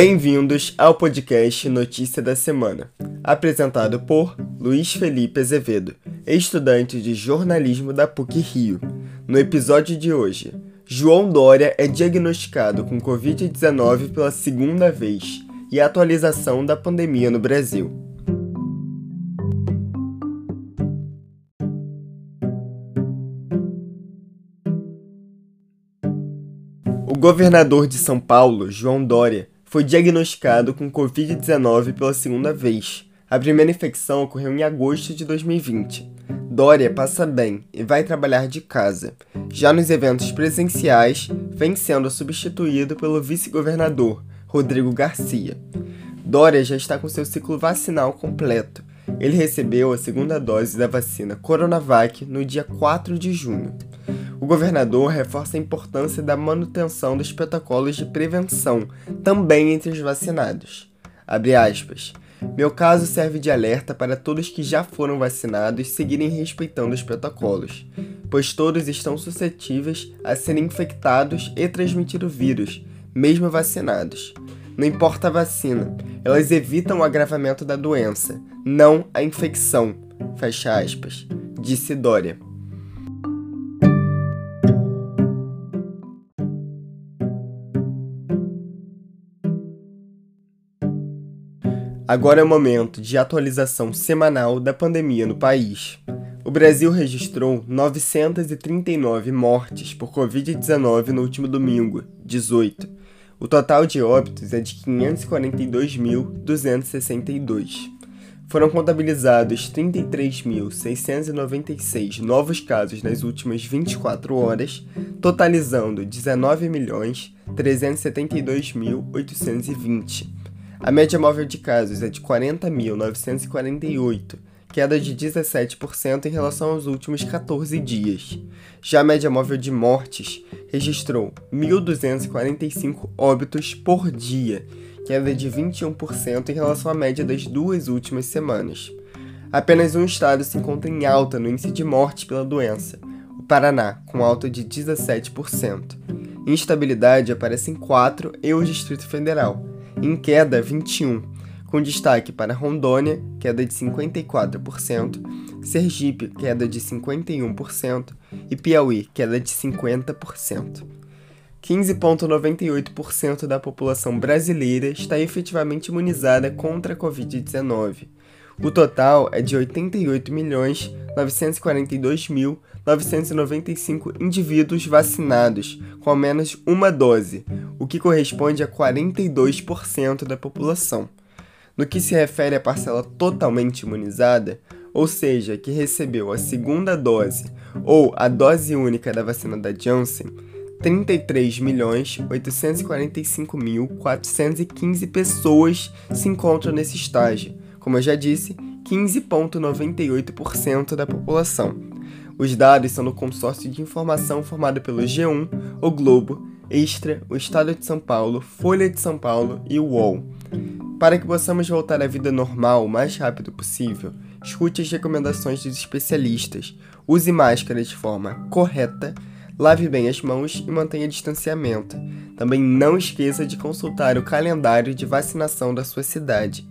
Bem-vindos ao podcast Notícia da Semana, apresentado por Luiz Felipe Azevedo, estudante de jornalismo da PUC Rio. No episódio de hoje, João Dória é diagnosticado com Covid-19 pela segunda vez e a atualização da pandemia no Brasil. O governador de São Paulo, João Dória, foi diagnosticado com Covid-19 pela segunda vez. A primeira infecção ocorreu em agosto de 2020. Dória passa bem e vai trabalhar de casa. Já nos eventos presenciais, vem sendo substituído pelo vice-governador, Rodrigo Garcia. Dória já está com seu ciclo vacinal completo. Ele recebeu a segunda dose da vacina Coronavac no dia 4 de junho. O governador reforça a importância da manutenção dos protocolos de prevenção, também entre os vacinados. Meu caso serve de alerta para todos que já foram vacinados seguirem respeitando os protocolos, pois todos estão suscetíveis a serem infectados e transmitir o vírus, mesmo vacinados. Não importa a vacina, elas evitam o agravamento da doença, não a infecção. Fecha aspas, disse Dória. Agora é o momento de atualização semanal da pandemia no país. O Brasil registrou 939 mortes por Covid-19 no último domingo, 18. O total de óbitos é de 542.262. Foram contabilizados 33.696 novos casos nas últimas 24 horas, totalizando 19.372.820. A média móvel de casos é de 40.948, queda de 17% em relação aos últimos 14 dias. Já a média móvel de mortes registrou 1.245 óbitos por dia, queda de 21% em relação à média das duas últimas semanas. Apenas um estado se encontra em alta no índice de morte pela doença, o Paraná, com alta de 17%. Instabilidade aparece em 4 e o Distrito Federal, em queda 21, com destaque para Rondônia, queda de 54%, Sergipe, queda de 51% e Piauí, queda de 50%. 15,98% da população brasileira está efetivamente imunizada contra a Covid-19. O total é de 88.942.995 indivíduos vacinados com ao menos uma dose, o que corresponde a 42% da população. No que se refere à parcela totalmente imunizada, ou seja, que recebeu a segunda dose ou a dose única da vacina da Janssen, 33.845.415 pessoas se encontram nesse estágio, como eu já disse, 15,98% da população. Os dados são do consórcio de informação formado pelo G1, o Globo, Extra, o Estado de São Paulo, Folha de São Paulo e o UOL. Para que possamos voltar à vida normal o mais rápido possível, escute as recomendações dos especialistas, use máscara de forma correta, lave bem as mãos e mantenha distanciamento. Também não esqueça de consultar o calendário de vacinação da sua cidade.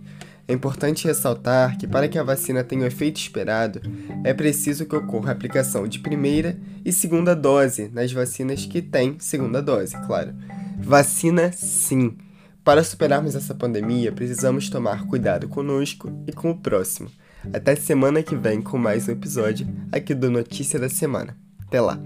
É importante ressaltar que, para que a vacina tenha o efeito esperado, é preciso que ocorra a aplicação de primeira e segunda dose nas vacinas que têm segunda dose, claro. Vacina sim! Para superarmos essa pandemia, precisamos tomar cuidado conosco e com o próximo. Até semana que vem com mais um episódio aqui do Notícia da Semana. Até lá!